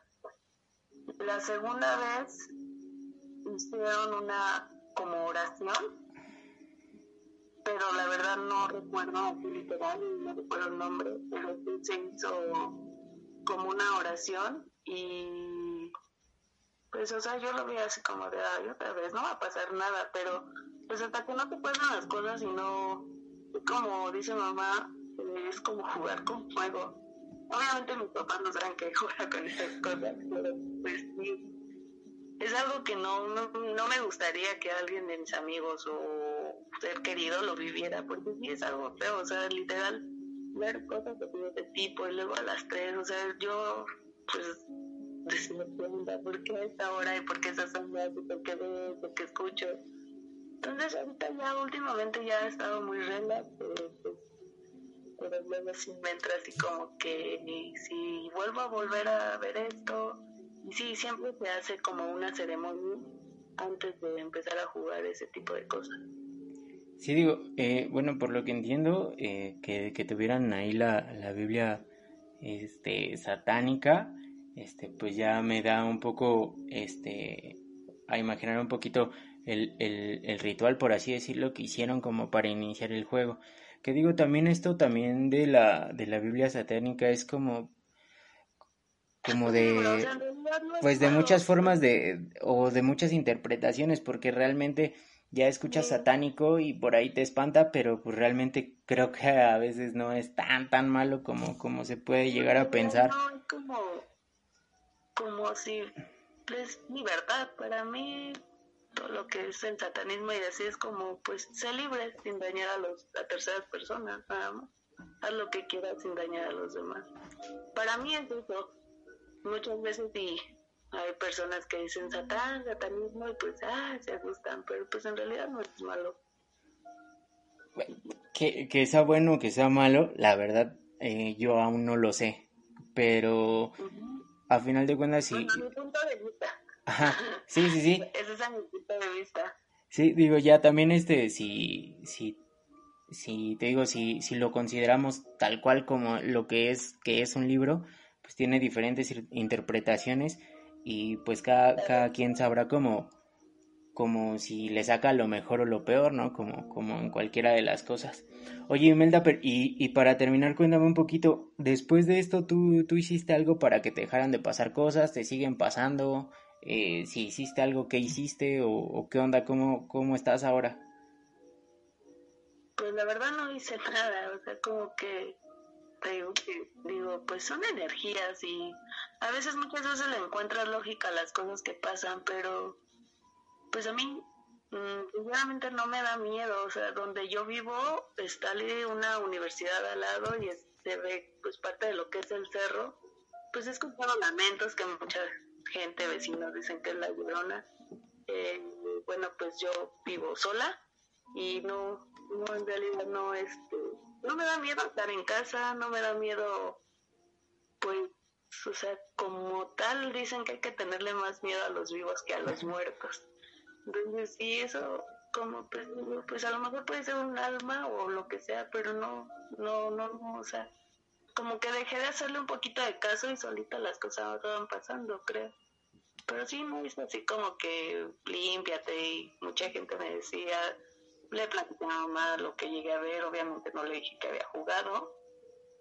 la segunda vez hicieron una como oración, pero la verdad no recuerdo así literal, no recuerdo el nombre, pero sí se hizo como una oración y pues o sea yo lo vi así como de ay otra vez no va a pasar nada pero pues hasta que no te pasan las cosas y no, como dice mamá, es como jugar con fuego. Obviamente mis papás no saben que jugar con esas cosas, pero es algo que no, no, me gustaría que alguien de mis amigos o ser querido lo viviera, porque sí es algo feo, o sea, literal, ver cosas de tipo y luego a las tres, o sea, yo pues decía, ¿por qué a esta hora y por qué esas ondas y por qué veo, por qué escucho? Entonces ahorita ya últimamente ya he estado muy relax, pero pues pero luego sí me entra así como que si vuelvo a volver a ver esto, y sí, siempre se hace como una ceremonia antes de empezar a jugar ese tipo de cosas. Sí, digo, eh, bueno, por lo que entiendo, eh, que, que, tuvieran ahí la, la Biblia este, satánica, este, pues ya me da un poco, este, a imaginar un poquito el, el, el ritual, por así decirlo, que hicieron como para iniciar el juego. Que digo, también esto también de la, de la Biblia satánica es como como de pues de muchas formas de o de muchas interpretaciones porque realmente ya escuchas satánico y por ahí te espanta pero pues realmente creo que a veces no es tan tan malo como como se puede llegar a pensar. como como si es libertad para mí todo lo que es el satanismo y así es como pues ser libre sin dañar a los a terceras personas nada más. Haz lo que quieras sin dañar a los demás. Para mí es eso muchas veces sí hay personas que dicen satán, satanismo y pues ah, se asustan, pero pues en realidad no es malo. Que, que sea bueno o que sea malo, la verdad eh, yo aún no lo sé, pero a final de cuentas sí. Bueno, mi punto de vista. Ajá, [LAUGHS] sí, sí, sí. Ese es mi punto de vista. Sí, digo, ya también este, si, si, si te digo, si, si lo consideramos tal cual como lo que es, que es un libro, pues tiene diferentes interpretaciones y pues cada, cada quien sabrá como, como si le saca lo mejor o lo peor, ¿no? Como, como en cualquiera de las cosas. Oye, Imelda, y, y para terminar, cuéntame un poquito, después de esto, ¿tú, ¿tú hiciste algo para que te dejaran de pasar cosas? ¿Te siguen pasando? Eh, si hiciste algo, ¿qué hiciste? ¿O, o qué onda? ¿Cómo, ¿Cómo estás ahora? Pues la verdad no hice nada, o sea, como que digo que digo pues son energías y a veces muchas veces le encuentras lógica las cosas que pasan pero pues a mí sinceramente no me da miedo o sea donde yo vivo está una universidad al lado y se ve pues parte de lo que es el cerro. Pues he escuchado lamentos que mucha gente vecinos dicen que es la llorona eh, bueno pues yo vivo sola y no no en realidad no este no me da miedo estar en casa, no me da miedo, pues, o sea, como tal dicen que hay que tenerle más miedo a los vivos que a los muertos. Entonces, sí, eso, como, pues, pues a lo mejor puede ser un alma o lo que sea, pero no, no, no, no, o sea, como que dejé de hacerle un poquito de caso y solita las cosas van pasando, creo. Pero sí, no es así como que límpiate y mucha gente me decía, le platicé a mamá lo que llegué a ver, obviamente no le dije que había jugado.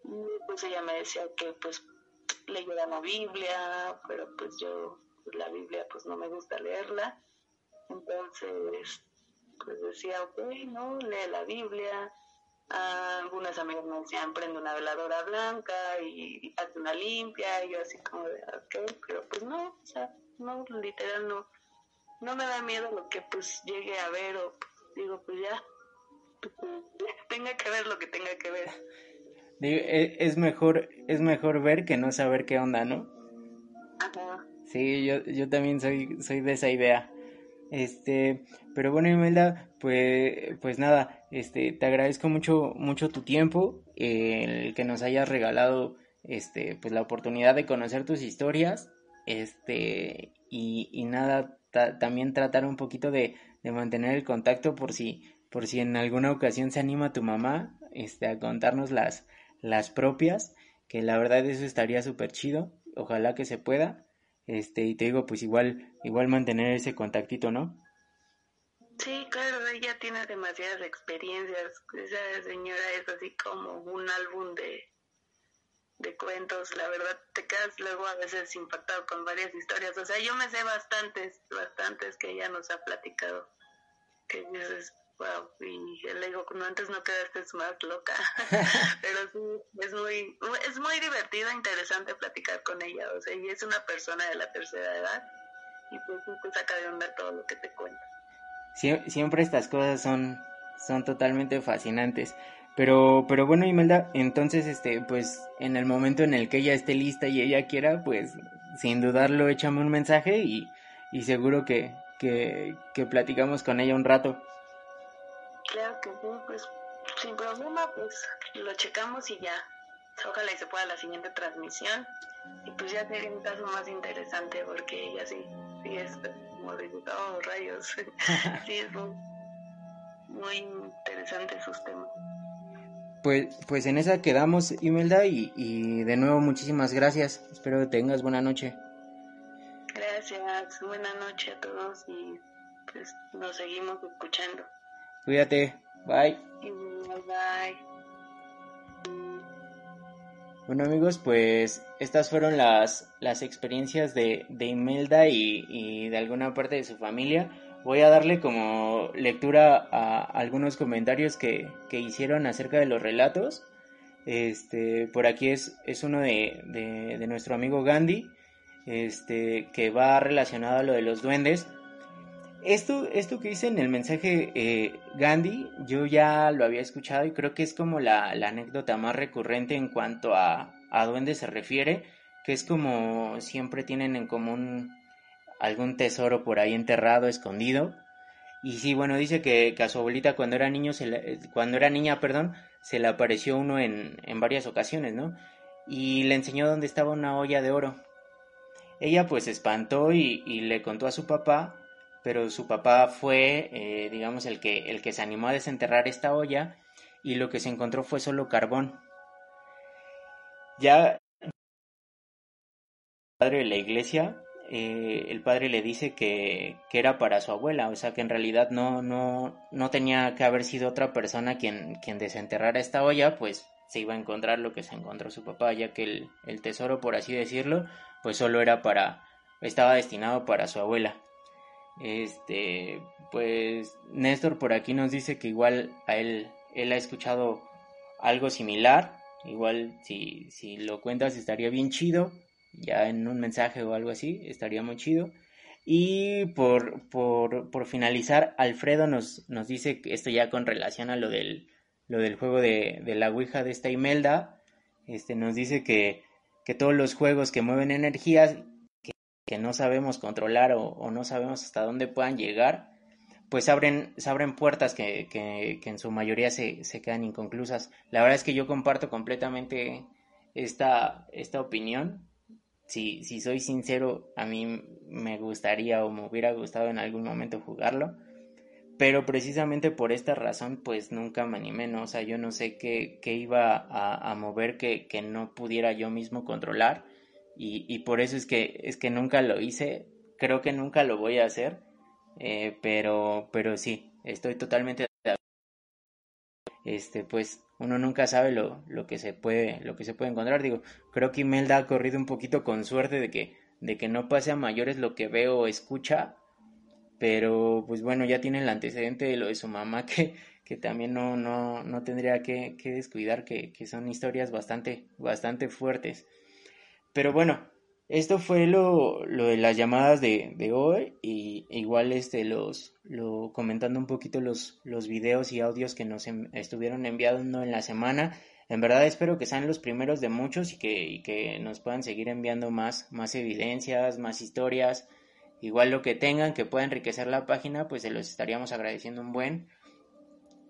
Y pues ella me decía que pues leyera la Biblia, pero pues yo pues, la Biblia pues no me gusta leerla. Entonces pues decía, ok, no, lee la Biblia. algunas amigas me decían, prende una veladora blanca y, hace una limpia. Y yo así como de, ok, pero pues no, o sea, no, literal no. No me da miedo lo que pues llegue a ver o digo, pues ya, [LAUGHS] tenga que ver lo que tenga que ver. E, es mejor, es mejor ver que no saber qué onda, ¿no? Ajá. Sí, yo, yo también soy, soy de esa idea. Este, pero bueno, Imelda, pues, pues nada, este, te agradezco mucho, mucho tu tiempo, el que nos hayas regalado, este, pues la oportunidad de conocer tus historias, este, y, y nada, también tratar un poquito de, de mantener el contacto por si, por si en alguna ocasión se anima tu mamá este, a contarnos las, las propias, que la verdad eso estaría súper chido, ojalá que se pueda, este, y te digo, pues igual, igual mantener ese contactito, ¿no? Sí, claro, ella tiene demasiadas experiencias, esa señora es así como un álbum de, de cuentos, la verdad te quedas luego a veces impactado con varias historias, o sea, yo me sé bastantes, bastantes que ella nos ha platicado. que dices, wow, y le digo, no, antes no quedaste más loca, [LAUGHS] pero sí, es muy, es muy divertido, interesante platicar con ella, o sea, y es una persona de la tercera edad, y pues saca de onda todo lo que te cuenta. siempre estas cosas son, son totalmente fascinantes. Pero, pero bueno, Imelda, entonces, este, pues, en el momento en el que ella esté lista y ella quiera, pues, sin dudarlo, échame un mensaje y, y seguro que, que, platicamos con ella un rato. Claro que sí, pues, sin problema, pues, lo checamos y ya. Ojalá y se pueda la siguiente transmisión. Y pues ya sería un caso más interesante porque ella sí, sí es como de rayos. [LAUGHS] sí, es muy, muy interesante sus temas. Pues, pues en esa quedamos, Imelda, y, y de nuevo muchísimas gracias. Espero que tengas buena noche. Gracias, buena noche a todos y pues nos seguimos escuchando. Cuídate, bye. Bye. Bueno amigos, pues estas fueron las, las experiencias de, de Imelda y, y de alguna parte de su familia voy a darle como lectura a algunos comentarios que, que hicieron acerca de los relatos. Este, por aquí es, es uno de, de, nuestro amigo Gandhi, este, que va relacionado a lo de los duendes. Esto, esto que dice en el mensaje eh, Gandhi, yo ya lo había escuchado y creo que es como la, la anécdota más recurrente en cuanto a, a duendes se refiere, que es como siempre tienen en común algún tesoro por ahí enterrado, escondido. Y sí, bueno, dice que, a su abuelita cuando era niño, se cuando era niña, perdón, se le apareció uno en, varias ocasiones, ¿no? Y le enseñó dónde estaba una olla de oro. Ella pues se espantó y, y, le contó a su papá, pero su papá fue, eh, digamos, el que, el que se animó a desenterrar esta olla y lo que se encontró fue solo carbón. Ya padre de la iglesia eh, el padre le dice que, que, era para su abuela, o sea que en realidad no, no, no tenía que haber sido otra persona quien, quien desenterrara esta olla, pues se iba a encontrar lo que se encontró su papá, ya que el, el tesoro, por así decirlo, pues solo era para, estaba destinado para su abuela. Este, pues Néstor por aquí nos dice que igual a él, él ha escuchado algo similar, igual si, si lo cuentas estaría bien chido, ya en un mensaje o algo así, estaría muy chido. Y por, por, por finalizar, Alfredo nos, nos dice que esto ya con relación a lo del, lo del juego de, de la Ouija de esta Imelda, este, nos dice que, que todos los juegos que mueven energías que, no sabemos controlar o, o, no sabemos hasta dónde puedan llegar, pues abren, se abren puertas que, que, que en su mayoría se, se, quedan inconclusas. La verdad es que yo comparto completamente esta, esta opinión si, si soy sincero, a mí me gustaría o me hubiera gustado en algún momento jugarlo. Pero precisamente por esta razón, pues nunca me animé, ¿no? O sea, yo no sé qué, qué iba a, a mover que, que, no pudiera yo mismo controlar. Y, y, por eso es que, es que nunca lo hice. Creo que nunca lo voy a hacer. Eh, pero, pero sí, estoy totalmente este, pues uno nunca sabe lo, lo, que se puede, lo que se puede encontrar. Digo, creo que Imelda ha corrido un poquito con suerte de que, de que no pase a mayores lo que veo o escucha, pero pues bueno, ya tiene el antecedente de lo de su mamá [LAUGHS] que, que también no, no, no tendría que, que descuidar, que, que son historias bastante, bastante fuertes. Pero bueno, esto fue lo, lo de las llamadas de, de, hoy y igual este los lo comentando un poquito los, los videos y audios que nos estuvieron enviando en la semana. En verdad espero que sean los primeros de muchos y que, que nos puedan seguir enviando más, más evidencias, más historias. Igual lo que tengan que pueda enriquecer la página, pues se los estaríamos agradeciendo un buen.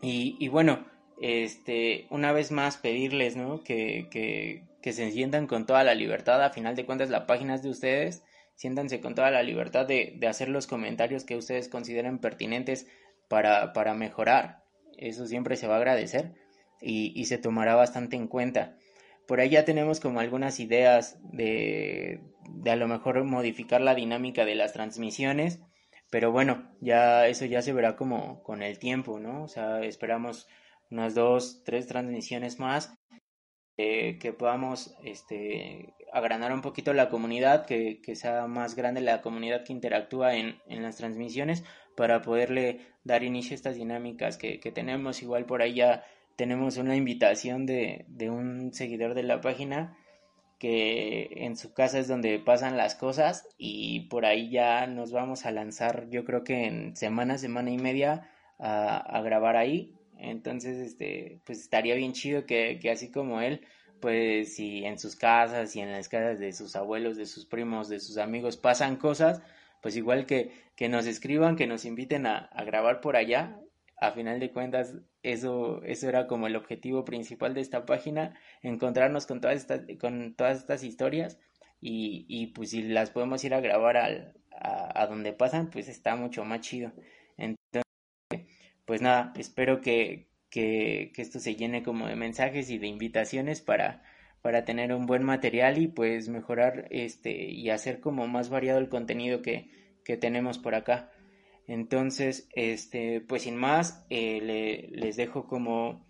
Y, y bueno, este, una vez más pedirles, ¿no? Que, que, que se sientan con toda la libertad, a final de cuentas la página es de ustedes, siéntanse con toda la libertad de, de hacer los comentarios que ustedes consideren pertinentes para, para mejorar, eso siempre se va a agradecer y, y se tomará bastante en cuenta. Por ahí ya tenemos como algunas ideas de, de a lo mejor modificar la dinámica de las transmisiones, pero bueno, ya eso ya se verá como con el tiempo, ¿no? O sea, esperamos unas dos, tres transmisiones más eh, que podamos este, agrandar un poquito la comunidad, que, sea más grande la comunidad que interactúa en, las transmisiones para poderle dar inicio a estas dinámicas que, tenemos. Igual por ahí ya tenemos una invitación de, de un seguidor de la página que en su casa es donde pasan las cosas y por ahí ya nos vamos a lanzar yo creo que en semana, semana y media a grabar ahí entonces, este, pues estaría bien chido que, que así como él, pues si en sus casas y en las casas de sus abuelos, de sus primos, de sus amigos pasan cosas, pues igual que, que nos escriban, que nos inviten a, a grabar por allá. A final de cuentas, eso, eso era como el objetivo principal de esta página, encontrarnos con todas estas, con todas estas historias y, y pues si las podemos ir a grabar a, a donde pasan, pues está mucho más chido. Pues nada, espero que, que, esto se llene como de mensajes y de invitaciones para, para tener un buen material y pues mejorar este y hacer como más variado el contenido que, que tenemos por acá. Entonces, este, pues sin más, eh, le, les dejo como,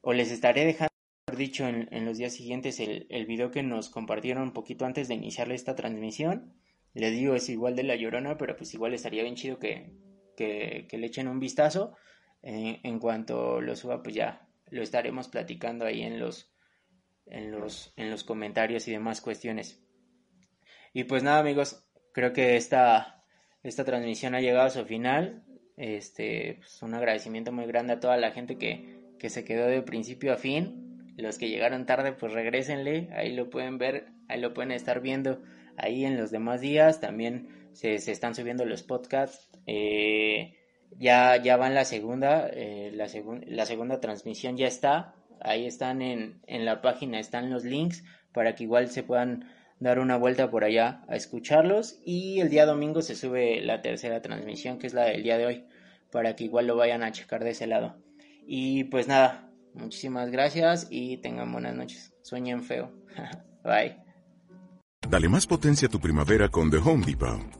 o les estaré dejando, dicho, en, en los días siguientes el, el video que nos compartieron un poquito antes de iniciar esta transmisión. Les digo, es igual de la llorona, pero pues igual estaría bien chido que, que, le echen un vistazo. En, en, cuanto lo suba, pues ya lo estaremos platicando ahí en los, en los, en los comentarios y demás cuestiones. Y pues nada, amigos, creo que esta, esta transmisión ha llegado a su final. Este, pues un agradecimiento muy grande a toda la gente que, que se quedó de principio a fin. Los que llegaron tarde, pues regresenle. Ahí lo pueden ver, ahí lo pueden estar viendo ahí en los demás días. También se, se están subiendo los podcasts. Eh, ya, ya la segunda, eh, la segunda transmisión ya está. Ahí están en, en la página, están los links para que igual se puedan dar una vuelta por allá a escucharlos. Y el día domingo se sube la tercera transmisión, que es la del día de hoy, para que igual lo vayan a checar de ese lado. Y pues nada, muchísimas gracias y tengan buenas noches. Sueñen feo. [LAUGHS] Bye. Dale más potencia a tu primavera con The Home Depot.